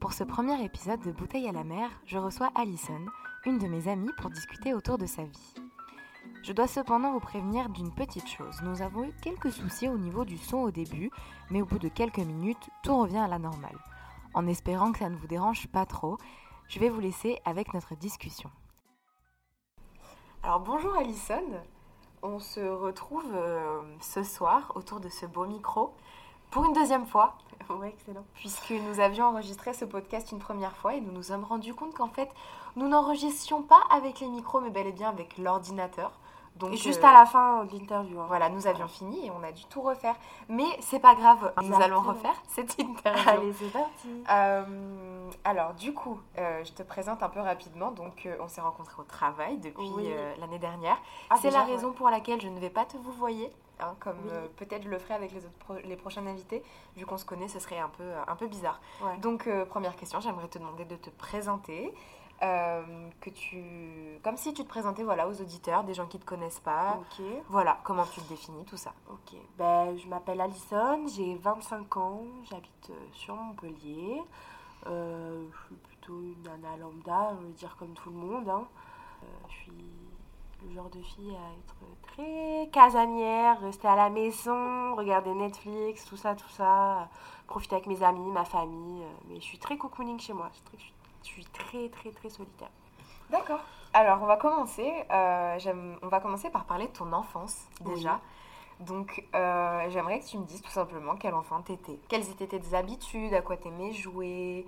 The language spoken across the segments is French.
Pour ce premier épisode de Bouteille à la mer, je reçois Alison, une de mes amies, pour discuter autour de sa vie. Je dois cependant vous prévenir d'une petite chose. Nous avons eu quelques soucis au niveau du son au début, mais au bout de quelques minutes, tout revient à la normale. En espérant que ça ne vous dérange pas trop, je vais vous laisser avec notre discussion. Alors bonjour Alison, on se retrouve euh, ce soir autour de ce beau micro pour une deuxième fois. Ouais, excellent. Puisque nous avions enregistré ce podcast une première fois et nous nous sommes rendus compte qu'en fait, nous n'enregistions pas avec les micros, mais bel et bien avec l'ordinateur. Donc, et juste à la fin de l'interview. Hein. Voilà, nous avions fini et on a dû tout refaire. Mais c'est pas grave, nous allons refaire cette interview. Allez, c'est parti. Euh, alors, du coup, euh, je te présente un peu rapidement. Donc, euh, on s'est rencontrés au travail depuis l'année dernière. Ah, c'est la raison pour laquelle je ne vais pas te vous voyer. Hein, comme peut-être je le ferai avec les, autres les prochains invités. Vu qu'on se connaît, ce serait un peu, un peu bizarre. Donc, première question, j'aimerais te demander de te présenter. Euh, que tu comme si tu te présentais voilà aux auditeurs des gens qui te connaissent pas. Voilà comment tu te définis tout ça. Ok. Ben je m'appelle Alison j'ai 25 ans j'habite euh, sur Montpellier. Euh, je suis plutôt une nana lambda je veux dire comme tout le monde hein. je suis le genre de fille à être très casanière rester à la maison regarder Netflix tout ça tout ça. Profiter avec mes amis ma famille mais je suis très cocooning chez moi je suis je suis très très très solitaire. D'accord. Alors on va commencer. Euh, on va commencer par parler de ton enfance déjà. Donc euh, j'aimerais que tu me dises tout simplement quel enfant t'étais. Quelles étaient tes habitudes, à quoi t'aimais jouer,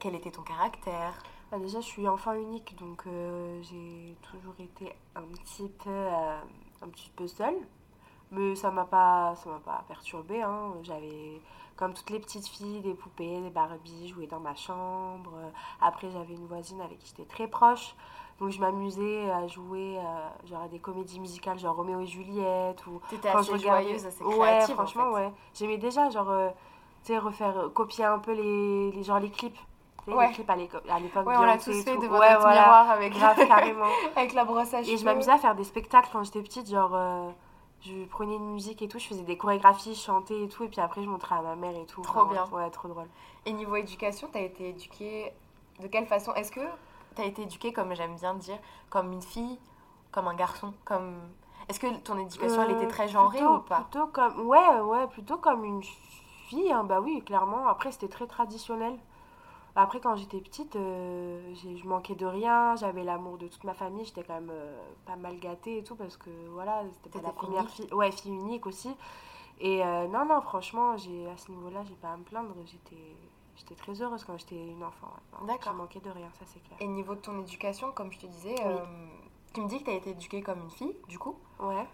quel était ton caractère? Bah, déjà je suis enfant unique donc euh, j'ai toujours été un petit peu un petit peu seule. Mais ça m'a pas ça m'a pas perturbée. Hein. J'avais comme toutes les petites filles, des poupées, des Barbies, jouer dans ma chambre. Après, j'avais une voisine avec qui j'étais très proche. Donc, je m'amusais à jouer euh, genre à des comédies musicales, genre Roméo et Juliette. Ou T'étais assez joyeuse, assez créative, Ouais, franchement, ouais. J'aimais déjà, genre, euh, tu sais, refaire, euh, copier un peu les, les, genre, les clips. Ouais. Les clips à l'époque. Ouais, on l'a tous fait devant ouais, notre voilà. miroir avec, grave, carrément. avec la brosse à cheveux. Et je m'amusais à faire des spectacles quand j'étais petite, genre je prenais une musique et tout, je faisais des chorégraphies, je chantais et tout, et puis après je montrais à ma mère et tout. Trop bien. Ouais, trop drôle. Et niveau éducation, t'as été éduquée de quelle façon? Est-ce que t'as été éduquée, comme j'aime bien dire, comme une fille, comme un garçon, comme... Est-ce que ton éducation, elle était très genrée ou pas? Plutôt comme... Ouais, ouais, plutôt comme une fille, hein, bah oui, clairement. Après, c'était très traditionnel. Après, quand j'étais petite, euh, je manquais de rien, j'avais l'amour de toute ma famille, j'étais quand même euh, pas mal gâtée et tout, parce que voilà, c'était pas la première fille. Ouais, fille unique aussi. Et euh, non, non, franchement, à ce niveau-là, j'ai pas à me plaindre, j'étais. J'étais très heureuse quand j'étais une enfant. D'accord. Je manquais de rien, ça c'est clair. Et niveau de ton éducation, comme je te disais, tu me dis que tu as été éduquée comme une fille, du coup. Ouais.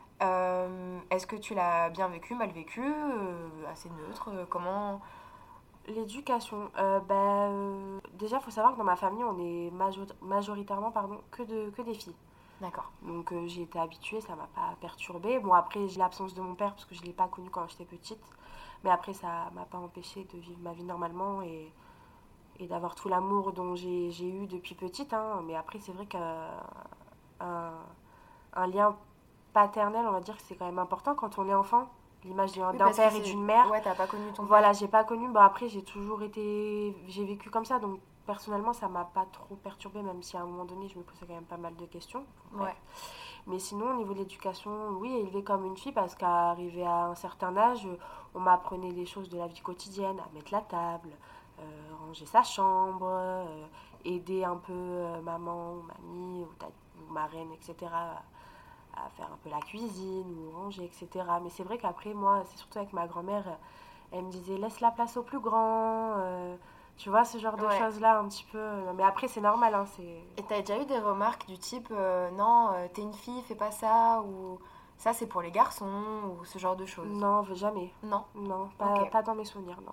Est-ce que tu l'as bien vécu, mal vécu, assez neutre Comment L'éducation, euh, ben, euh, déjà, il faut savoir que dans ma famille, on est majoritairement pardon, que, de, que des filles. D'accord. Donc euh, j'ai été habituée, ça m'a pas perturbée. Bon, après, j'ai l'absence de mon père parce que je ne l'ai pas connu quand j'étais petite. Mais après, ça m'a pas empêché de vivre ma vie normalement et, et d'avoir tout l'amour dont j'ai eu depuis petite. Hein. Mais après, c'est vrai qu'un un lien paternel, on va dire que c'est quand même important quand on est enfant l'image d'un père et d'une mère. Ouais, t'as pas connu ton Voilà, j'ai pas connu. Bon, après, j'ai toujours été. J'ai vécu comme ça, donc personnellement, ça m'a pas trop perturbée, même si à un moment donné, je me posais quand même pas mal de questions. Ouais. Mais sinon, au niveau de l'éducation, oui, élevée comme une fille, parce qu'arrivé à un certain âge, on m'apprenait les choses de la vie quotidienne, à mettre la table, euh, ranger sa chambre, euh, aider un peu euh, maman, mamie, ou, ou, ma reine, etc., à faire un peu la cuisine ou ranger, etc. Mais c'est vrai qu'après, moi, c'est surtout avec ma grand-mère, elle me disait laisse la place au plus grand. euh, tu vois, ce genre de Ouais. choses-là, un petit peu. Mais après, c'est normal. Hein. Et t'as déjà eu des remarques du type euh, non, euh, t'es une fille, fais pas ça, ou ça c'est pour les garçons, ou ce genre de choses? Non, jamais. Non? Non, pas, dans mes souvenirs, non.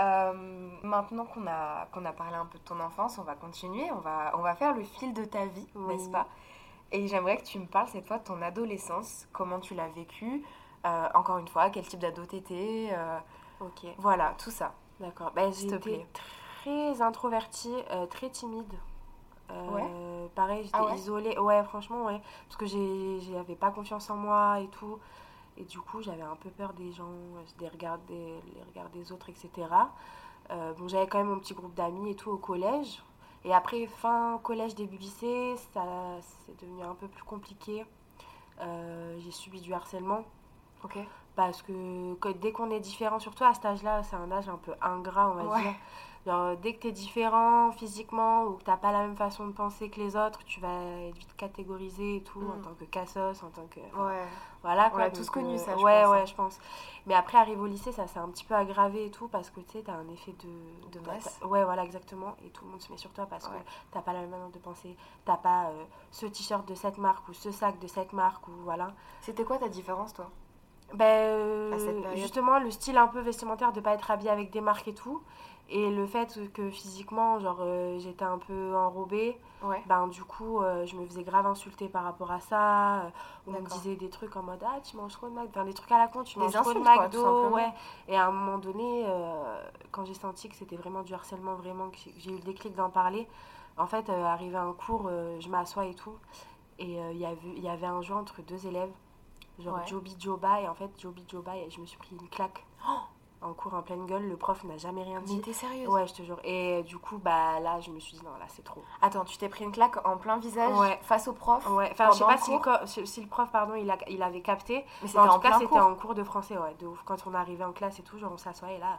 Euh, maintenant qu'on a, qu'on a parlé un peu de ton enfance, on va continuer, on va, on va faire le fil de ta vie, Oui. n'est-ce pas? Et j'aimerais que tu me parles cette fois de ton adolescence, comment tu l'as vécu, euh, encore une fois, quel type d'ado t'étais, euh, Ok, voilà, tout ça. d'accord. Ben, S'il te j'étais plaît. très introvertie, euh, très timide. Euh, Pareil, j'étais Ah ouais? isolée. Ouais, franchement, ouais. Parce que j'avais pas confiance en moi et tout. Et du coup, j'avais un peu peur des gens, des regards des, les regards des autres, etc. Bon, j'avais quand même mon petit groupe d'amis et tout au collège. Et après, fin collège, début lycée, ça c'est devenu un peu plus compliqué. Euh, j'ai subi du harcèlement. Ok. Parce que, que dès qu'on est différent, surtout à cet âge-là, c'est un âge un peu ingrat, on va Ouais. dire. Genre, dès que tu es différent physiquement ou que tu pas la même façon de penser que les autres, tu vas être vite catégorisé et tout, en Mm. tant que cassos, en tant que. Ouais. Voilà On quoi. donc, tous connu, euh, ça, je Ouais, pense, ouais, hein. je pense. Mais après, arriver au lycée, ça s'est un petit peu aggravé et tout parce que tu sais, t'as un effet de. De t'as- masse. t'as- Ouais, voilà, exactement. Et tout le monde se met sur toi parce Ouais. que t'as pas la même manière de penser. T'as pas euh, ce t-shirt de cette marque ou ce sac de cette marque ou voilà. C'était quoi ta différence, toi? Ben, euh, justement, le style un peu vestimentaire de pas être habillé avec des marques et tout. Et le fait que physiquement, genre, euh, j'étais un peu enrobée, Ouais. ben du coup, euh, je me faisais grave insulter par rapport à ça. Euh, On me disait des trucs en mode Ah, tu manges trop de McDo. Enfin, des trucs à la con, tu manges trop de quoi, McDo. ouais. Et à un moment donné, euh, quand j'ai senti que c'était vraiment du harcèlement, vraiment, que j'ai eu le déclic d'en parler, en fait, arrivé à un cours, je m'assois et tout. Et il y avait- il y avait un jeu entre deux élèves, genre Ouais. Joby Joba. Et en fait, Joby Joba, et je me suis pris une claque en cours en pleine gueule. Le prof n'a jamais rien Mais dit. t'es sérieuse? Ouais, je te jure. Et du coup, bah là, je me suis dit, non, là, c'est trop. Attends, tu t'es pris une claque en plein visage Ouais. face au prof Ouais, enfin, je sais pas si le, si- prof, pardon, il, a, il avait capté. Mais Mais c'était en en tout cas, c'était en cours de français, ouais, de ouf. Quand on arrivé en classe et tout, genre, on s'assoit et là,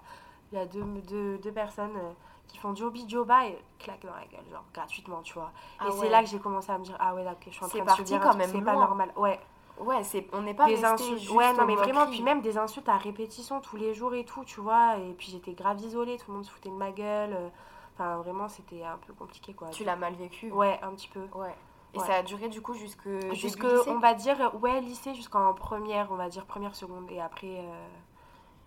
il y a deux, deux, deux personnes euh, qui font Joby Joba et claque dans la gueule, genre, gratuitement, tu vois. Ah et ouais. c'est là que j'ai commencé à me dire, ah ouais, d'accord, je suis en train de subir quand même c'est pas normal. Ouais, Ouais, c'est on n'est pas des insultes. juste Ouais, non, mais vraiment, puis même des insultes à répétition tous les jours et tout, tu vois. Et puis j'étais grave isolée, tout le monde se foutait de ma gueule. euh, Enfin, vraiment, c'était un peu compliqué, quoi. Tu l'as mal vécu Ouais, un petit peu. Ouais. Et Ouais. ça a duré du coup jusque Jusque, on va dire, ouais, lycée jusqu'en première, on va dire première, seconde. Et après, euh,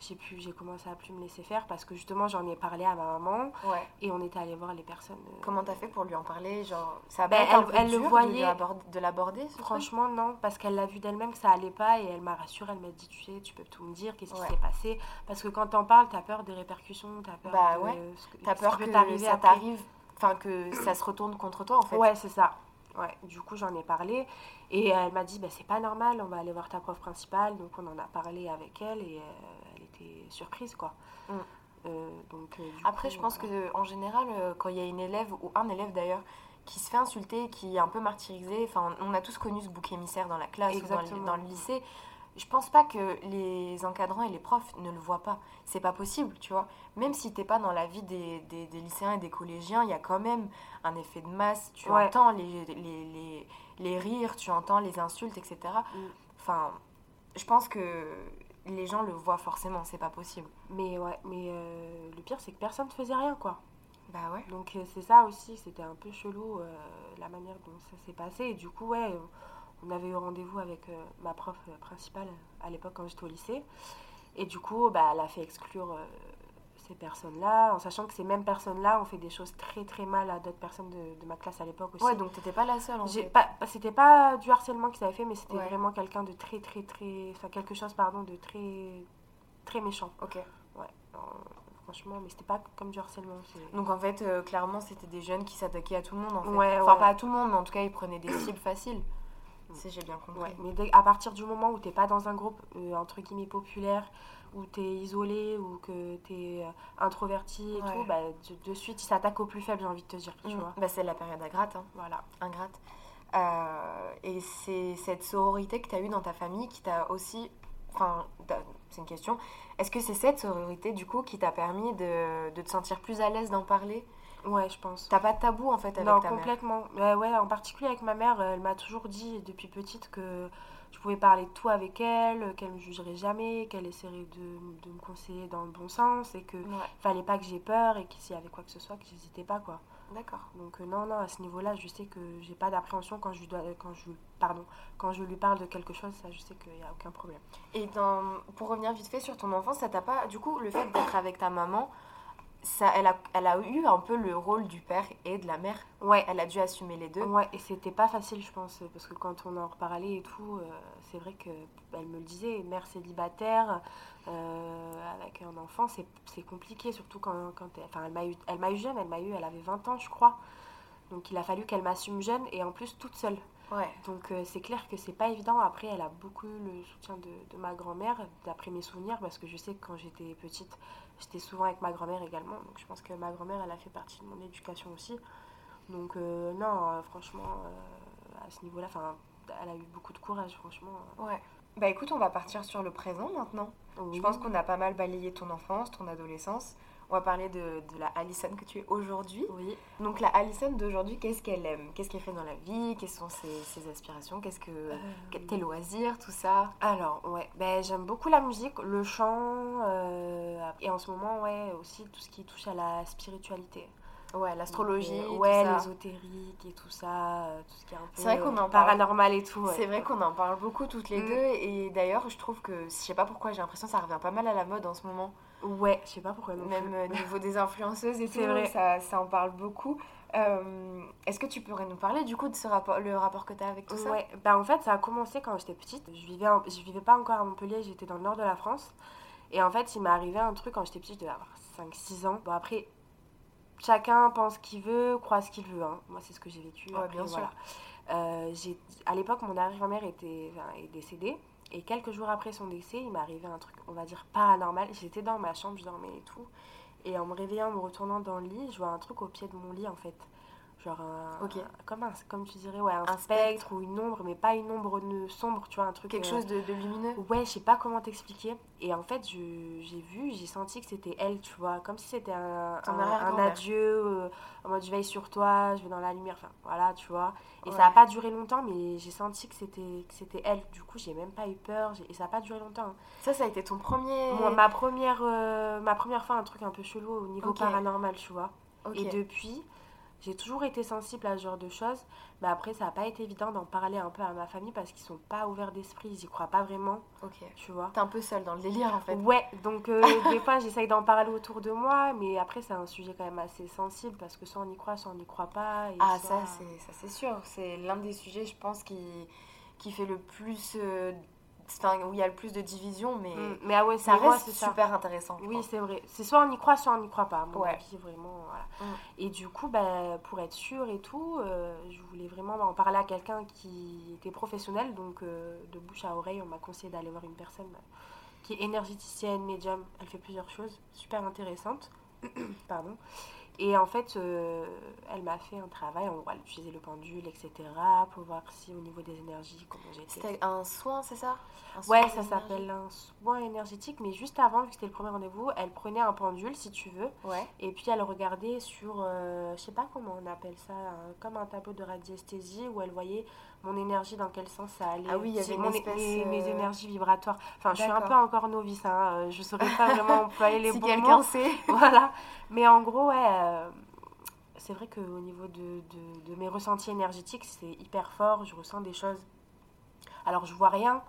j'ai pu, j'ai commencé à plus me laisser faire parce que justement, j'en ai parlé à ma maman Ouais. et on était allé voir les personnes. euh, Comment t'as fait pour lui en parler Genre, ça a Ben, un elle- peu elle le dur voyait. de l'aborder truc? Franchement, non, parce qu'elle l'a vu d'elle-même que ça allait pas et elle m'a rassurée. Elle m'a dit, tu sais, tu peux tout me dire, qu'est-ce Ouais. qui s'est passé? Parce que quand t'en parles, t'as peur des répercussions, t'as peur Bah de ouais. ce que- T'as ce peur que ça t'arrive, enfin que ça se retourne contre toi en fait. Ouais, c'est ça. Ouais, du coup, j'en ai parlé. Et elle m'a dit, bah, c'est pas normal, on va aller voir ta prof principale. Donc, on en a parlé avec elle et euh, elle était surprise, quoi. Mm. Euh, donc, euh, Après, coup, je pense voilà. que en général, quand il y a une élève ou un élève d'ailleurs qui se fait insulter, qui est un peu martyrisé, enfin, on a tous connu ce bouc émissaire dans la classe ou dans le, Exactement. dans le lycée. Je pense pas que les encadrants et les profs ne le voient pas. C'est pas possible, tu vois. Même si t'es pas dans la vie des, des- des lycéens et des collégiens, il y a quand même un effet de masse. Tu Ouais. entends les, les, les, les rires, tu entends les insultes, etc. Mm. Enfin, je pense que les gens le voient forcément, c'est pas possible. Mais ouais, mais euh, le pire, c'est que personne ne faisait rien, quoi. Bah ouais. Donc euh, c'est ça aussi, c'était un peu chelou euh, la manière dont ça s'est passé. Et du coup, ouais, on avait eu rendez-vous avec euh, ma prof euh, principale euh, à l'époque quand j'étais au lycée. Et du coup, bah, elle a fait exclure ces personnes-là, en sachant que ces mêmes personnes-là ont fait des choses très très mal à d'autres personnes de, de ma classe à l'époque aussi. Ouais, donc t'étais pas la seule en fait. pas, pas- c'était pas du harcèlement qu'ils avaient fait, mais c'était Ouais. vraiment quelqu'un de très très très, enfin quelque chose pardon de très très méchant. Ok. Ouais, euh, franchement, mais c'était pas comme du harcèlement. Donc en fait, euh, clairement, c'était des jeunes qui s'attaquaient à tout le monde en fait. Ouais, enfin, ouais. pas à tout le monde, mais en tout cas, ils prenaient des cibles faciles. Si j'ai bien compris. Ouais, mais dès- à partir du moment où t'es pas dans un groupe euh, entre guillemets populaire, où t'es isolé ou que t'es euh, introverti et Ouais. tout, bah, de, de suite ils s'attaquent au plus faible, j'ai envie de te dire, tu Mm. vois. Bah, c'est la période ingrate, hein. Voilà. ingrate. Euh, et c'est cette sororité que tu as eue dans ta famille qui t'a aussi. Enfin, c'est une question. Est-ce que c'est cette sororité, du coup, qui t'a permis de, de te sentir plus à l'aise d'en parler? Ouais, je pense. T'as pas de tabou en fait avec non, ta mère complètement. Ouais, ouais, en particulier avec ma mère, elle m'a toujours dit depuis petite que je pouvais parler de tout avec elle, qu'elle me jugerait jamais, qu'elle essaierait de, de me conseiller dans le bon sens et que Ouais. fallait pas que j'ai peur et que s'il y avait quoi que ce soit, que j'hésitais pas quoi. D'accord. Donc euh, non, non, à ce niveau-là, je sais que j'ai pas d'appréhension quand je lui dois, quand je, pardon, quand je lui parle de quelque chose, ça, je sais qu'il y a aucun problème. Et dans, pour revenir vite fait sur ton enfance, ça t'a pas. Du coup, le fait d'être avec ta maman, ça, elle, a, elle a eu un peu le rôle du père et de la mère. Ouais, Elle a dû assumer les deux. Ouais, et c'était pas facile, je pense, parce que quand on en reparlait et tout, euh, c'est vrai que elle me le disait, mère célibataire, euh, avec un enfant, c'est c'est compliqué, surtout quand, quand elle, enfin, elle m'a eu, elle m'a eu jeune, elle m'a eu, elle avait 20 ans, je crois. Donc il a fallu qu'elle m'assume jeune et en plus toute seule. Ouais. Donc euh, c'est clair que c'est pas évident. Après, elle a beaucoup eu le soutien de, de ma grand-mère, d'après mes souvenirs, parce que je sais que quand j'étais petite, j'étais souvent avec ma grand-mère également. Donc je pense que ma grand-mère, elle a fait partie de mon éducation aussi. Donc euh, non, euh, franchement, euh, à ce niveau-là, elle a eu beaucoup de courage, franchement. Ouais. Bah écoute, on va partir sur le présent maintenant. Je pense qu'on a pas mal balayé ton enfance, ton adolescence. On va parler de, de la Alison que tu es aujourd'hui. Oui. Donc la Alison d'aujourd'hui, qu'est-ce qu'elle aime? Qu'est-ce qu'elle fait dans la vie? Quelles sont ses, ses aspirations? Qu'est-ce que Euh, tes loisirs, tout ça? Alors, ouais, ben, j'aime beaucoup la musique, le chant, euh, et en ce moment, ouais, aussi tout ce qui touche à la spiritualité. Ouais, l'astrologie, ouais, l'ésotérique et tout ça, euh, tout ce qui est un peu vrai qu'on en parle. paranormal et tout. ouais. C'est vrai qu'on en parle beaucoup toutes les Mm. deux et d'ailleurs je trouve que je sais pas pourquoi j'ai l'impression que ça revient pas mal à la mode en ce moment Ouais, je sais pas pourquoi non même au niveau des influenceuses et tout C'est vrai. Ça, ça en parle beaucoup Euh, est-ce que tu pourrais nous parler du coup de ce rapport le rapport que tu as avec tout ça? Ouais, bah en fait ça a commencé quand j'étais petite. Je vivais, en- je vivais pas encore à Montpellier, j'étais dans le nord de la France. Et en fait il m'est arrivé un truc quand j'étais petite, je devais avoir 5-6 ans. Bon après, chacun pense ce qu'il veut, croit ce qu'il veut. hein. Moi c'est ce que j'ai vécu. Ouais, Après, bien sûr. Euh, à l'époque mon était, enfin, est décédée. Et quelques jours après son décès, il m'est arrivé un truc, on va dire, paranormal. J'étais dans ma chambre, je dormais et tout. Et en me réveillant, en me retournant dans le lit, je vois un truc au pied de mon lit en fait. Genre un. Ok. Comme, un, comme tu dirais, ouais, un, Un spectre, spectre. ou une ombre, mais pas une ombre sombre, tu vois, un truc. quelque euh, chose de, de lumineux Ouais, je sais pas comment t'expliquer. Et en fait, j'ai vu, j'ai senti que c'était elle, tu vois, comme si c'était un, adieu, euh, en mode je veille sur toi, je vais dans la lumière, enfin voilà, tu vois. Et Ouais. ça a pas duré longtemps, mais j'ai senti que c'était que c'était elle. Du coup, j'ai même pas eu peur, et ça a pas duré longtemps. hein. ça ça a été ton premier Moi, ma première, euh, ma première fois, un truc un peu chelou au niveau paranormal, tu vois. Et depuis, j'ai toujours été sensible à ce genre de choses. Mais après, ça n'a pas été évident d'en parler un peu à ma famille parce qu'ils sont pas ouverts d'esprit, ils y croient pas vraiment, ok tu vois. t'es un peu seule dans le délire en fait Ouais, donc euh, des fois j'essaye d'en parler autour de moi, mais après c'est un sujet quand même assez sensible parce que soit on y croit, soit on n'y croit pas. et Ah, soit- ça, c'est ça, c'est sûr. C'est l'un des sujets, je pense, qui, qui fait le plus. euh, Enfin, où il y a le plus de division, mais Mm, mais ah ouais, ça mais reste ça. super intéressant. Oui, c'est vrai. C'est soit on y croit, soit on n'y croit pas. À mon Ouais. avis, vraiment. Voilà. Mm. Et du coup, bah, pour être sûre et tout, euh, je voulais vraiment en parler à quelqu'un qui était professionnel. Donc, euh, de bouche à oreille, on m'a conseillé d'aller voir une personne euh, qui est énergéticienne, médium. Elle fait plusieurs choses super intéressantes. Pardon. Et en fait, euh, elle m'a fait un travail. On va utiliser le pendule, etc. pour voir si au niveau des énergies, comment j'étais. C'était un soin, c'est ça? Un soin Ouais, ça s'appelle un soin énergétique. Mais juste avant, vu que c'était le premier rendez-vous, elle prenait un pendule, si tu veux. Ouais. Et puis elle regardait sur, euh, je sais pas comment on appelle ça, un- comme un tableau de radiesthésie où elle voyait mon énergie dans quel sens ça allait. Ah oui, il y avait une mon- espèce, mes, mes euh, énergies vibratoires. Enfin, je suis un peu encore novice, hein, euh, je saurais pas vraiment employer les si bons quelqu'un mots. sait. Voilà. Mais en gros, ouais, euh, c'est vrai qu'au niveau de, de, de mes ressentis énergétiques, c'est hyper fort. Je ressens des choses. Alors, je vois rien.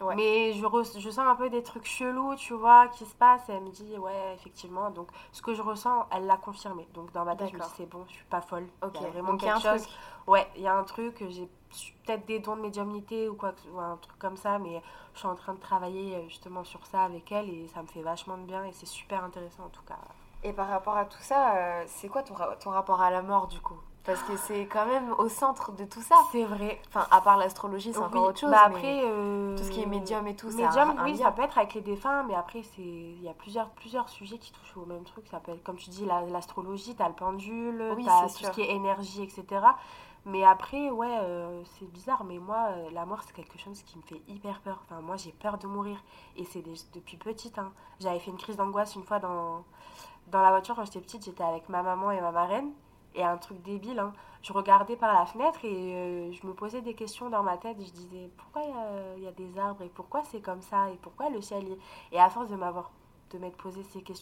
Ouais. Mais je, je sens un peu des trucs chelous, tu vois, qui se passent. Et elle me dit, ouais, effectivement. Donc, ce que je ressens, elle l'a confirmé. Donc, dans ma tête, je me dis, c'est bon, je suis pas folle. Ok, Il y a vraiment donc il y a quelque un chose. truc. Ouais, il y a un truc. J'ai peut-être des dons de médiumnité ou quoi, ou un truc comme ça. Mais je suis en train de travailler euh, justement sur ça avec elle. Et ça me fait vachement de bien. Et c'est super intéressant, en tout cas. Et par rapport à tout ça, euh, c'est quoi ton, ra- ton rapport à la mort du coup? Parce que c'est quand même au centre de tout ça. C'est vrai. Enfin, à part l'astrologie, c'est Oui, encore autre chose. bah après, euh, tout ce qui est médium et tout, ça a médium, oui, lien. ça peut être avec les défunts, mais après, c'est il y a plusieurs, plusieurs sujets qui touchent au même truc. Ça peut être, comme tu dis, la- l'astrologie, t'as le pendule, Oui, t'as tout sûr. ce qui est énergie, etc. Mais après, ouais, euh, c'est bizarre, mais moi, euh, la mort, c'est quelque chose qui me fait hyper peur. Enfin, moi, j'ai peur de mourir. Et c'est depuis petite. hein. J'avais fait une crise d'angoisse une fois dans, dans la voiture, quand j'étais petite, j'étais avec ma maman et ma marraine. Et un truc débile, hein, je regardais par la fenêtre et euh, je me posais des questions dans ma tête. Je disais pourquoi il y y, a des arbres et pourquoi c'est comme ça et pourquoi le ciel est. Et à force de m'avoir de m'être posé ces questions.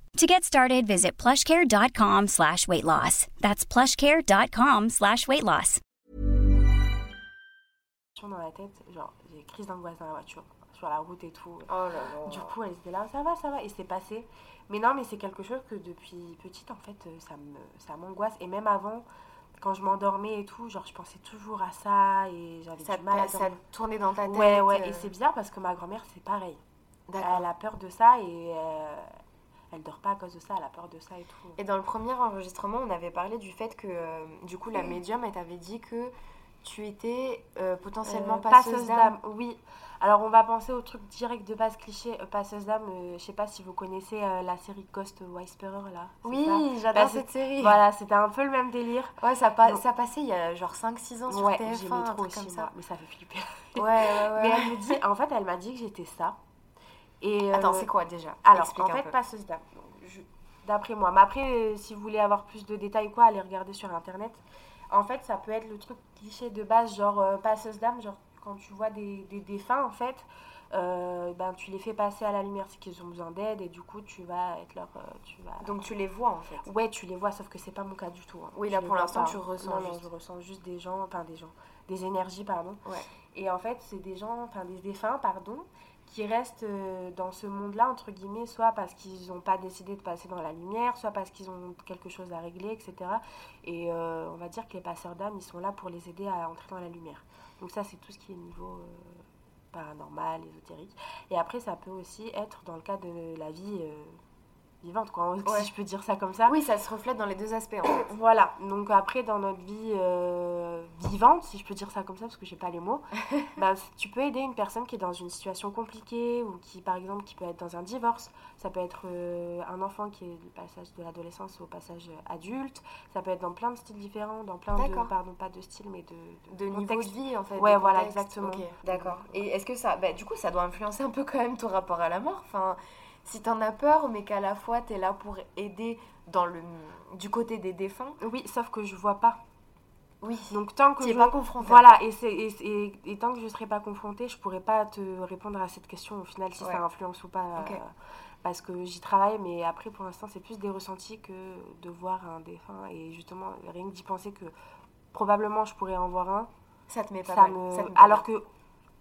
To get started, visit plushcare.com slash weight loss. That's plushcare.com slash weight loss. dans la tête, genre j'ai crise d'angoisse dans la voiture, sur la route et tout. Oh là là. Du coup, elle était là, ça va, ça va, et c'est passé. Mais non, mais c'est quelque chose que depuis petite, en fait, euh, ça me, ça m'angoisse. Et même avant, quand je m'endormais et tout, genre je pensais toujours à ça et j'avais ça, du mal à ça tournait dans ta tête. Ouais, ouais, euh, et c'est bizarre parce que ma grand-mère, c'est pareil. Elle a peur de ça et euh, elle dort pas à cause de ça, elle a peur de ça et tout. Et dans le premier enregistrement, on avait parlé du fait que, euh, du coup, la médium, elle t'avait dit que tu étais euh, potentiellement Euh, passeuse d'âme. Oui. Alors on va penser au truc direct de base cliché, euh, passeuse d'âme. je sais pas si vous connaissez la série Ghost Whisperer là. Oui, j'adore Bah, cette série. Voilà, c'était un peu le même délire. Ouais, ça, pa- Donc- ça passait il y a genre 5-6 ans sur ouais, TF1, j'aimais un trop truc aussi comme moi, ça. mais ça fait flipper. Ouais, ouais, ouais. Mais elle me dit, en fait, elle m'a dit que j'étais ça. Et Attends, euh, c'est quoi déjà? Alors, Explique en fait, passeuse d'âme. D'après moi. Mais après, euh, si vous voulez avoir plus de détails, quoi, allez regarder sur internet. En fait, ça peut être le truc cliché de base, genre euh, passeuse d'âme, genre quand tu vois des, des défunts, en fait, euh, ben, tu les fais passer à la lumière, c'est qu'ils ont besoin d'aide, et du coup, tu vas être leur. tu vas... Donc tu les vois en fait. Ouais, tu les vois, sauf que c'est pas mon cas du tout. hein. Oui, là, pour l'instant, tu ressens non, juste. je ressens juste des gens, enfin des gens, des énergies, pardon. Ouais. Et en fait, c'est des gens, enfin des défunts, pardon, qui restent euh, dans ce monde-là, entre guillemets, soit parce qu'ils n'ont pas décidé de passer dans la lumière, soit parce qu'ils ont quelque chose à régler, etc. Et euh, on va dire que les passeurs d'âme, ils sont là pour les aider à entrer dans la lumière. Donc ça, c'est tout ce qui est niveau euh, paranormal, ésotérique. Et après, ça peut aussi être dans le cas de la vie vivante, quoi, Ouais. si je peux dire ça comme ça. Oui, ça se reflète dans les deux aspects en fait. Voilà, donc après dans notre vie euh, vivante, si je peux dire ça comme ça parce que j'ai pas les mots, ben, tu peux aider une personne qui est dans une situation compliquée ou qui par exemple qui peut être dans un divorce, ça peut être euh, un enfant qui est du passage de l'adolescence au passage adulte, ça peut être dans plein de styles différents, dans plein de pardon pas de style mais de, De niveau de vie en fait. Ouais, de voilà, exactement. D'accord. Et est-ce que ça. Bah, du coup, ça doit influencer un peu quand même ton rapport à la mort? Enfin, si t'en as peur, mais qu'à la fois t'es là pour aider dans le du côté des défunts. Oui, sauf que je vois pas. Oui. Donc tant que je pas confronté. Voilà, et, c'est- et, et- et tant que je ne serai pas confrontée, je pourrais pas te répondre à cette question au final si Ouais. ça influence ou pas. Euh, parce que j'y travaille, mais après pour l'instant c'est plus des ressentis que de voir un défunt. Et justement, rien que d'y penser que probablement je pourrais en voir un, Ça te met pas ça mal. me... ça te met pas Alors que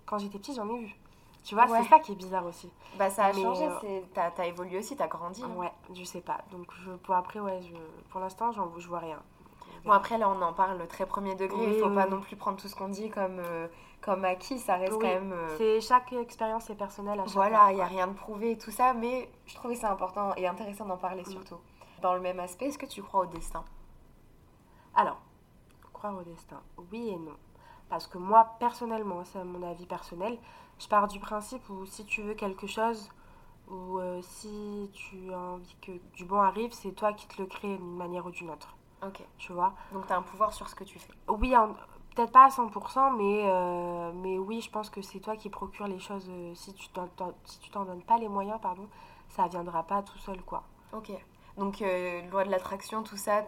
quand j'étais petite, j'en ai vu. Tu vois, Ouais. c'est ça qui est bizarre aussi. Bah, ça a mais, changé. euh, T'as t'as évolué aussi, t'as grandi. hein. Ouais, je sais pas. Donc je, pour après, ouais, je, pour l'instant, je vois rien. Bon, après, là, on en parle très premier degré. Il Oui, faut oui, pas non plus prendre tout ce qu'on dit comme, euh, comme acquis. Ça reste Oui, quand même. euh, C'est chaque expérience est personnelle à chaque Voilà, il n'y a rien de prouvé et tout ça, mais je trouvais ça important et intéressant d'en parler Mm. surtout. Dans le même aspect, est-ce que tu crois au destin? Alors, croire au destin, oui et non. Parce que moi, personnellement, c'est mon avis personnel, je pars du principe où si tu veux quelque chose, ou euh, si tu as envie que du bon arrive, c'est toi qui te le crée d'une manière ou d'une autre. Ok. Tu vois? Donc, tu as un pouvoir sur ce que tu fais. Oui, peut-être pas à 100%, mais, euh, mais oui, je pense que c'est toi qui procures les choses. euh, si tu t'en t'en- si tu t'en donnes pas les moyens, pardon, ça viendra pas tout seul, quoi. Ok. Donc, loi de l'attraction, tout ça,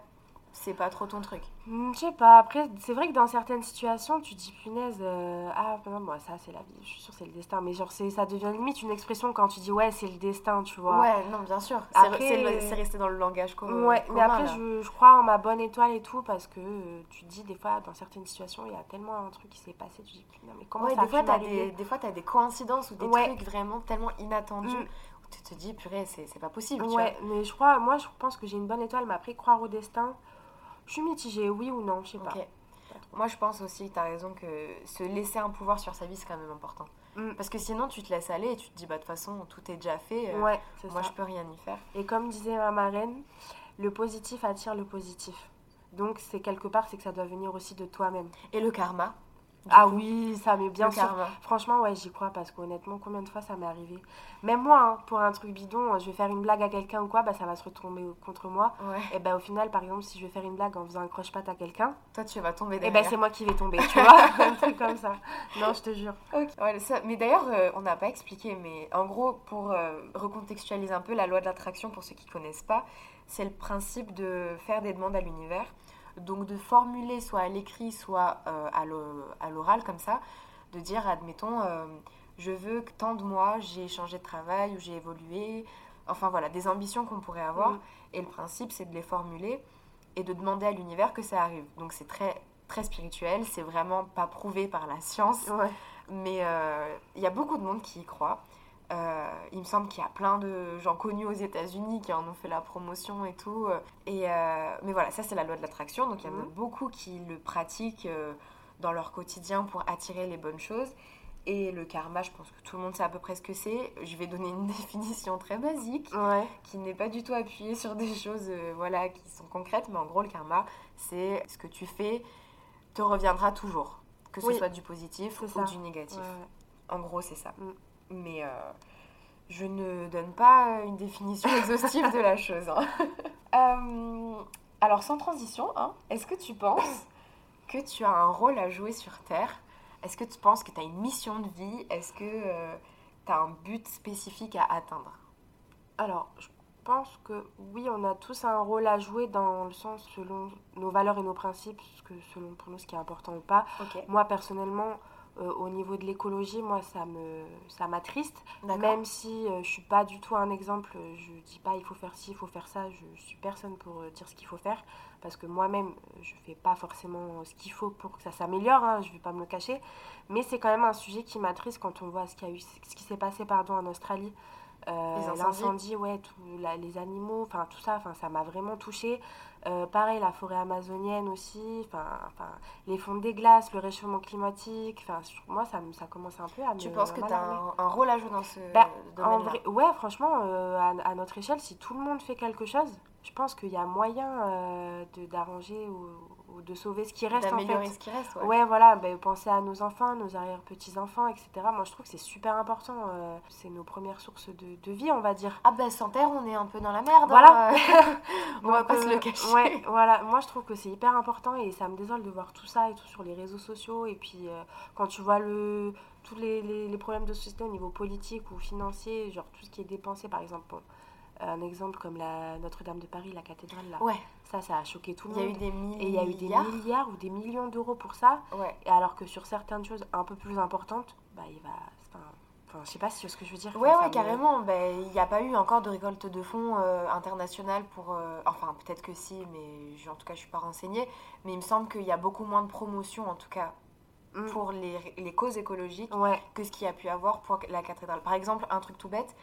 c'est pas trop ton truc. Hmm, Je sais pas, après, c'est vrai que dans certaines situations, tu dis punaise, euh, ah non, moi ça c'est la vie, je suis sûre c'est le destin, mais genre ça devient limite une expression quand tu dis ouais, c'est le destin, tu vois. Ouais, non, bien sûr. C'est resté dans le langage commun. Ouais, mais après, je, je crois en ma bonne étoile et tout, parce que euh, tu dis des fois, dans certaines situations, il y a tellement un truc qui s'est passé, tu dis punaise, mais comment Ouais, ça a des fois, des, des fois, t'as des coïncidences ou des Ouais. trucs vraiment tellement inattendus Mm. où tu te dis, purée, c'est pas possible. tu Ouais, mais je crois, moi je pense que j'ai une bonne étoile, mais après, croire au destin, je suis mitigée, oui ou non, je sais pas. Moi, je pense aussi, tu as raison, que se laisser un pouvoir sur sa vie, c'est quand même important. Mm. Parce que sinon, tu te laisses aller et tu te dis, bah, de toute façon, tout est déjà fait. euh, Ouais, moi, ça. je peux rien y faire. Et comme disait ma marraine, le positif attire le positif. Donc c'est quelque part, c'est que ça doit venir aussi de toi-même. Et le karma? Ah coup, oui, ça m'est bien sûr. Franchement, ouais, j'y crois parce qu'honnêtement, combien de fois ça m'est arrivé? Même moi, hein, pour un truc bidon, je vais faire une blague à quelqu'un ou quoi, bah ça va se retomber contre moi. Ouais. Et ben au final, par exemple, si je vais faire une blague en faisant un croche-patte à quelqu'un, Toi, tu vas tomber et derrière. ben c'est moi qui vais tomber, tu vois? Un truc comme ça. Non, je te jure. Ouais, ça- mais d'ailleurs, euh, on n'a pas expliqué, mais en gros, pour euh, recontextualiser un peu la loi de l'attraction, pour ceux qui connaissent pas, c'est le principe de faire des demandes à l'univers. Donc de formuler soit à l'écrit, soit euh, à l'o- à l'oral, comme ça, de dire, admettons, euh, je veux que tant de mois, j'ai changé de travail ou j'ai évolué. Enfin voilà, des ambitions qu'on pourrait avoir. Mhm. Et le principe, c'est de les formuler et de demander à l'univers que ça arrive. Donc c'est très, très spirituel, c'est vraiment pas prouvé par la science. Ouais. Mais euh, il y a beaucoup de monde qui y croit. Euh, il me semble qu'il y a plein de gens connus aux États-Unis qui en ont fait la promotion et tout. Et, euh, mais voilà, ça c'est la loi de l'attraction. Donc il y en a Mhm. beaucoup qui le pratiquent euh, dans leur quotidien pour attirer les bonnes choses. Et le karma, je pense que tout le monde sait à peu près ce que c'est. Je vais donner une définition très basique Ouais. qui n'est pas du tout appuyée sur des choses euh, voilà, qui sont concrètes. Mais en gros, le karma, c'est ce que tu fais te reviendra toujours. Que ce Oui. soit du positif ou ça. du négatif. Ouais. En gros, c'est ça. Mm. Mais euh, je ne donne pas une définition exhaustive de la chose. hein. Euh, alors, sans transition, hein, est-ce que tu penses que tu as un rôle à jouer sur Terre? Est-ce que tu penses que tu as une mission de vie? Est-ce que tu as un but spécifique à atteindre? Alors, je pense que oui, on a tous un rôle à jouer dans le sens selon nos valeurs et nos principes, que selon pour nous ce qui est important ou pas. Moi personnellement, euh, au niveau de l'écologie, moi ça me ça m'attriste. Même si euh, je suis pas du tout un exemple, je dis pas il faut faire ci, il faut faire ça. Je suis personne pour euh, dire ce qu'il faut faire parce que moi-même je fais pas forcément ce qu'il faut pour que ça s'améliore. Hein, je vais pas me le cacher. Mais c'est quand même un sujet qui m'attriste quand on voit ce qui a eu, ce qui s'est passé pardon en Australie. Euh. L'incendie, ouais, tout, la- les animaux, enfin tout ça, enfin ça m'a vraiment touchée. Euh, pareil, la forêt amazonienne aussi, enfin, les fonds des glaces, le réchauffement climatique, enfin moi ça, ça commence un peu à me. Tu penses que tu as un, un rôle à jouer dans ce Bah, ouais, franchement, euh, à, à notre échelle, si tout le monde fait quelque chose, je pense qu'il y a moyen euh, de d'arranger ou, ou de sauver ce qui reste en fait. ce qui reste, ouais. Ouais, voilà, ben, penser à nos enfants, nos arrière-petits-enfants, etc. Moi, je trouve que c'est super important. euh, c'est nos premières sources de, de vie, on va dire. Ah bah sans terre, on est un peu dans la merde. Voilà. hein. on va pas se euh, le cacher. Ouais, voilà. Moi, je trouve que c'est hyper important et ça me désole de voir tout ça et tout sur les réseaux sociaux. Et puis, euh, quand tu vois le, tous les, les- les problèmes de société au niveau politique ou financier, genre tout ce qui est dépensé, par exemple, bon, un exemple comme la Notre-Dame de Paris, la cathédrale, là. Ouais, Ça, ça a choqué tout le il y a eu monde. des milliards. Et il y a eu des milliards ou des millions d'euros pour ça. Ouais. Et alors que sur certaines choses un peu plus importantes, bah, il va. Enfin, je sais pas si vois ce que je veux dire. Ouais, ouais, me- carrément. Ben, Il n'y a pas eu encore de récolte de fonds euh, internationale pour. euh, enfin, peut-être que si, mais en tout cas, je suis pas renseignée. Mais il me semble qu'il y a beaucoup moins de promotion, en tout cas, Mm. pour les, les causes écologiques Ouais, que ce qu'il y a pu avoir pour la cathédrale. Par exemple, un truc tout bête,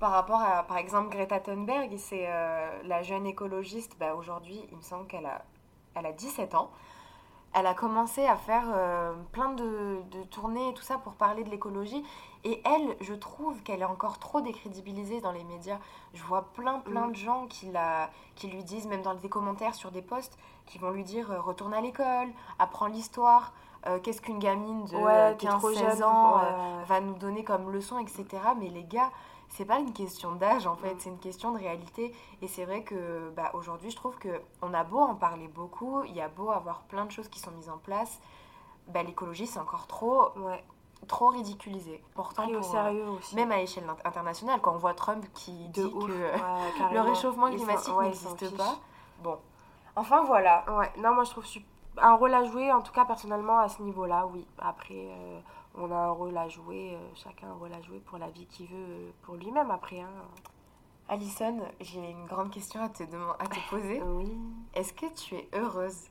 par rapport à, par exemple, Greta Thunberg, c'est euh, la jeune écologiste, bah, aujourd'hui, il me semble qu'elle a elle a 17 ans. Elle a commencé à faire euh, plein de, de tournées et tout ça pour parler de l'écologie. Et elle, je trouve qu'elle est encore trop décrédibilisée dans les médias. Je vois plein, plein Mm. de gens qui, la, qui lui disent, même dans des commentaires sur des posts, qui vont lui dire euh, retourne à l'école, apprends l'histoire, euh, qu'est-ce qu'une gamine de Ouais, t'es trop 15-16 jeune. ans ouais. euh, va nous donner comme leçon, etc. Mais les gars, c'est pas une question d'âge en fait, Mm. c'est une question de réalité. Et c'est vrai que bah, aujourd'hui, je trouve que on a beau en parler beaucoup, il y a beau avoir plein de choses qui sont mises en place, bah, l'écologie c'est encore trop, Ouais. trop ridiculisé. Pourtant, au euh, sérieux aussi. même à l'échelle int- internationale, quand on voit Trump qui de dit ouf. que ouais, le réchauffement climatique ouais, n'existe pas. Bon, enfin voilà. Ouais, non, moi je trouve sup- un rôle à jouer, en tout cas personnellement à ce niveau-là, oui. Après, euh, on a un rôle à jouer, euh, chacun un rôle à jouer pour la vie qu'il veut, euh, pour lui-même après. Hein. Alison, j'ai une grande question à te, à te poser. Oui. Est-ce que tu es heureuse?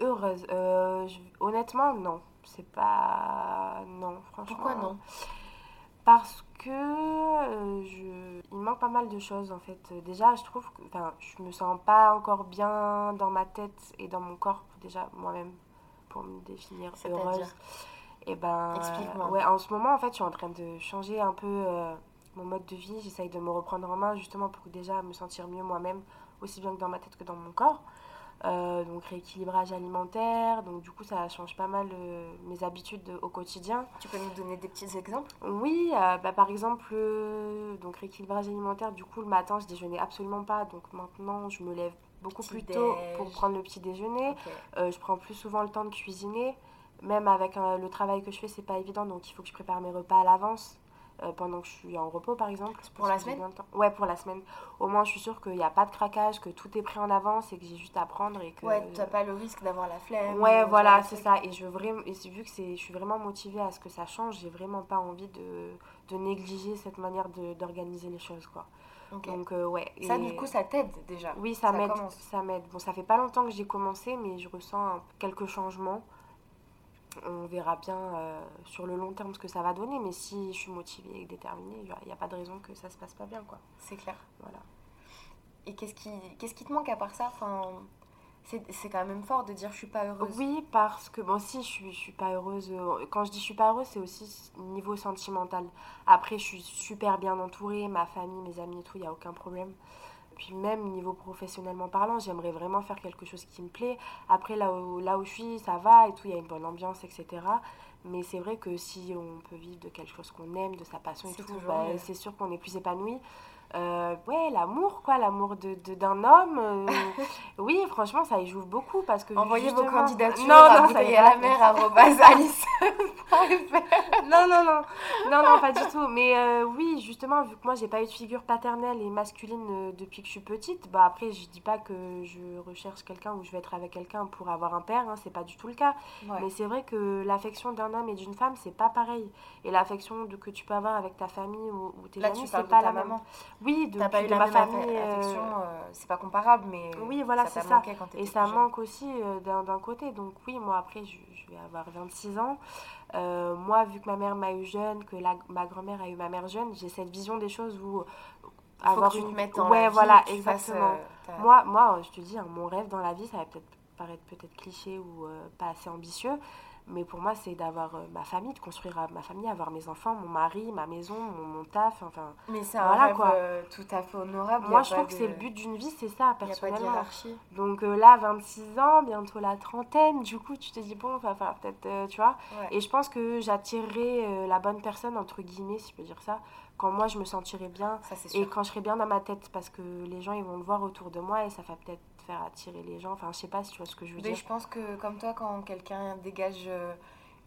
Heureuse. Euh, je- Honnêtement, non. C'est pas. Non, franchement. Pourquoi non Parce que euh, je... il manque pas mal de choses en fait. Déjà, je trouve que enfin, je me sens pas encore bien dans ma tête et dans mon corps, déjà moi-même, pour me définir heureuse. Et ben, Explique-moi. ouais, en ce moment, en fait, je suis en train de changer un peu euh, mon mode de vie. J'essaye de me reprendre en main justement pour déjà me sentir mieux moi-même, aussi bien que dans ma tête que dans mon corps. Euh, donc rééquilibrage alimentaire, donc du coup ça change pas mal euh, mes habitudes au quotidien. Tu peux nous donner des petits exemples? Oui, euh, bah, par exemple, donc rééquilibrage alimentaire, du coup le matin je déjeunais absolument pas, donc maintenant je me lève beaucoup Petit plus tôt pour prendre le petit déjeuner. Je prends plus souvent le temps de cuisiner, même avec le travail que je fais c'est pas évident, donc il faut que je prépare mes repas à l'avance. Euh, pendant que je suis en repos par exemple. Pour la semaine. Ouais, pour la semaine. Au moins je suis sûre qu'il n'y a pas de craquage, que tout est pris en avance et que j'ai juste à prendre et que... Ouais, tu n'as pas le risque d'avoir la flemme. Ouais, voilà, ce c'est ça. Et je veux vraiment, et vu que je suis vraiment motivée à ce que ça change, j'ai vraiment pas envie de, de négliger cette manière de, d'organiser les choses, quoi. Donc, euh, ouais. Ça, Et- du coup, ça t'aide déjà. oui, ça, m'aide, ça m'aide. Bon, ça fait pas longtemps que j'ai commencé, mais je ressens quelques changements. On verra bien euh, sur le long terme ce que ça va donner, mais si je suis motivée et déterminée, il n'y a pas de raison que ça se passe pas bien, quoi. C'est clair. Voilà. Et qu'est-ce qui, qu'est-ce qui te manque à part ça? Enfin, c'est, c'est quand même fort de dire je suis pas heureuse. Oui, parce que, bon, si, je suis, je suis pas heureuse. euh, Quand je dis je suis pas heureuse, c'est aussi niveau sentimental. Après, je suis super bien entourée, ma famille, mes amis et tout, il n'y a aucun problème. Puis même niveau professionnellement parlant, j'aimerais vraiment faire quelque chose qui me plaît. Après, là où, là où je suis, ça va et tout, il y a une bonne ambiance, etc. Mais c'est vrai que si on peut vivre de quelque chose qu'on aime, de sa passion et tout, bah, c'est sûr qu'on est plus épanoui. Euh, ouais, l'amour, quoi, l'amour de, de- d'un homme. euh, oui, franchement, ça y joue beaucoup parce que. Envoyez vos candidatures Non, à non, ça y à la mer non, non, non, non, non, pas du tout. Mais euh, oui, justement, vu que moi, j'ai pas eu de figure paternelle et masculine euh, depuis que je suis petite, bah après, je dis pas que je recherche quelqu'un ou je vais être avec quelqu'un pour avoir un père, hein, c'est pas du tout le cas. Ouais. Mais c'est vrai que l'affection d'un homme et d'une femme, c'est pas pareil. Et l'affection que tu peux avoir avec ta famille ou, ou tes Là, amis, c'est de pas ta la même. Oui, de, pas eu de la ma même famille. euh, affection, euh, c'est pas comparable, mais Oui, voilà, ça ça. quand Et ça jeune. manque aussi euh, d'un côté. Donc oui, moi après, je, je vais avoir 26 ans. Euh, moi, vu que ma mère m'a eu jeune, que la- ma grand-mère a eu ma mère jeune, j'ai cette vision des choses où Faut avoir que tu une... te dans ouais, la vie voilà, et que tu fasses, exactement. euh, Moi, moi, je te dis, hein, mon rêve dans la vie, ça va peut-être paraître peut-être cliché ou euh, pas assez ambitieux, mais pour moi, c'est d'avoir euh, ma famille, de construire ma famille, avoir mes enfants, mon mari, ma maison, mon, mon taf, enfin... Mais c'est un Voilà, rêve quoi. euh, tout à fait honorable. y Moi, je trouve que c'est le but d'une vie, c'est ça, Il n'y a pas de personnellement. hiérarchie. Donc euh, là, 26 ans, bientôt la trentaine, du coup, tu te dis, bon, va falloir peut-être, euh, tu vois. Ouais. Et je pense que j'attirerai la bonne personne, entre guillemets, si je peux dire ça, quand moi, je me sentirai bien Ça, et quand je serai bien dans ma tête, parce que les gens, ils vont le voir autour de moi et ça va peut-être faire attirer les gens. Enfin, je sais pas si tu vois ce que je veux Mais dire. je pense que, comme toi, quand quelqu'un dégage euh,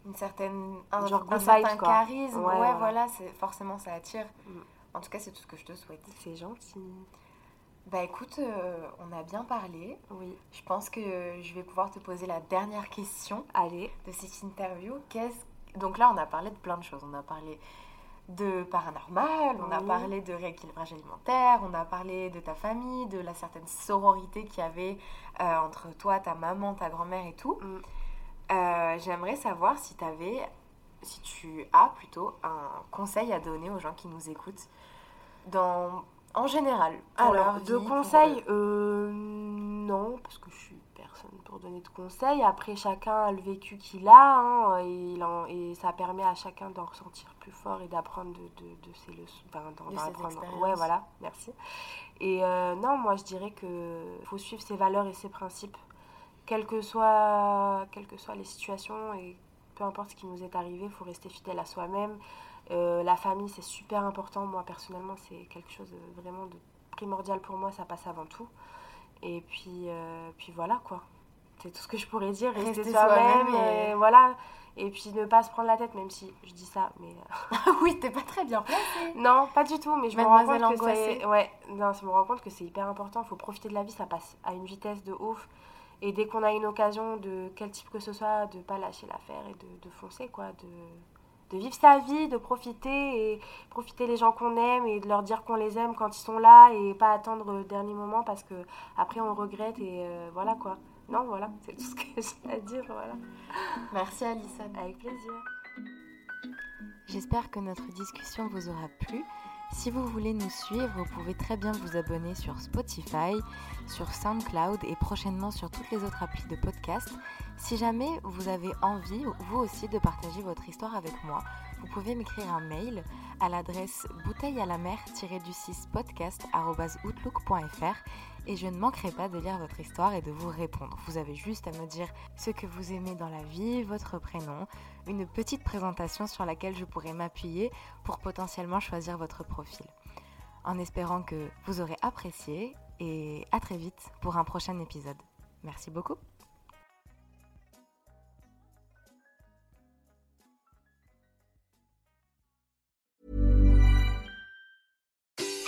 une certaine, un, Genre un certain vibes, charisme, Ouais, ouais, voilà. voilà, forcément ça attire. Mm. En tout cas, c'est tout ce que je te souhaite. C'est gentil. Bah écoute, euh, on a bien parlé. Oui. Je pense que je vais pouvoir te poser la dernière question Allez. de cette interview. Qu'est-ce... Donc là, on a parlé de plein de choses. On a parlé de paranormal, on a Oui. parlé de rééquilibrage alimentaire, on a parlé de ta famille, de la certaine sororité qu'il y avait euh, entre toi, ta maman, ta grand-mère et tout. Mm. Euh, J'aimerais savoir si tu avais, si tu as plutôt un conseil à donner aux gens qui nous écoutent, dans, en général. pour leur Alors, de pour conseils, eux. euh, non, parce que je suis pour donner de conseils. Après, chacun a le vécu qu'il a hein, et, il en- et ça permet à chacun d'en ressentir plus fort et d'apprendre de, de, de ses leçons. expériences. Ouais, voilà, merci. Et euh, non, moi je dirais que faut suivre ses valeurs et ses principes, quelles que soient, quelles que soient les situations et peu importe ce qui nous est arrivé, il faut rester fidèle à soi-même. Euh, la famille, c'est super important. Moi, personnellement, c'est quelque chose de vraiment de primordial pour moi. Ça passe avant tout. Et puis, euh, puis voilà quoi. C'est tout ce que je pourrais dire. Rester, soi-même. et- et voilà. Et puis ne pas se prendre la tête, même si je dis ça, mais oui, t'es pas très bien placée. non, pas du tout, mais je me rends compte que c'est ouais, non, je me rends compte que c'est hyper important, il faut profiter de la vie, ça passe à une vitesse de ouf. Et dès qu'on a une occasion de quel type que ce soit, de pas lâcher l'affaire et de, de foncer quoi, de, de vivre sa vie, de profiter et profiter les gens qu'on aime et de leur dire qu'on les aime quand ils sont là et pas attendre le dernier moment parce que après on regrette et euh, voilà quoi. Non, voilà, c'est tout ce que j'ai à dire, voilà. Merci Alison. Avec plaisir. J'espère que notre discussion vous aura plu. Si vous voulez nous suivre, vous pouvez très bien vous abonner sur Spotify, sur SoundCloud et prochainement sur toutes les autres applis de podcast. Si jamais vous avez envie, vous aussi, de partager votre histoire avec moi, vous pouvez m'écrire un mail à l'adresse bouteille à la mer du 6 podcast.outlook.fr et je ne manquerai pas de lire votre histoire et de vous répondre. Vous avez juste à me dire ce que vous aimez dans la vie, votre prénom, une petite présentation sur laquelle je pourrais m'appuyer pour potentiellement choisir votre profil. En espérant que vous aurez apprécié et à très vite pour un prochain épisode. Merci beaucoup.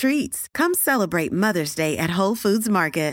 treats. Come celebrate Mother's Day at Whole Foods Market.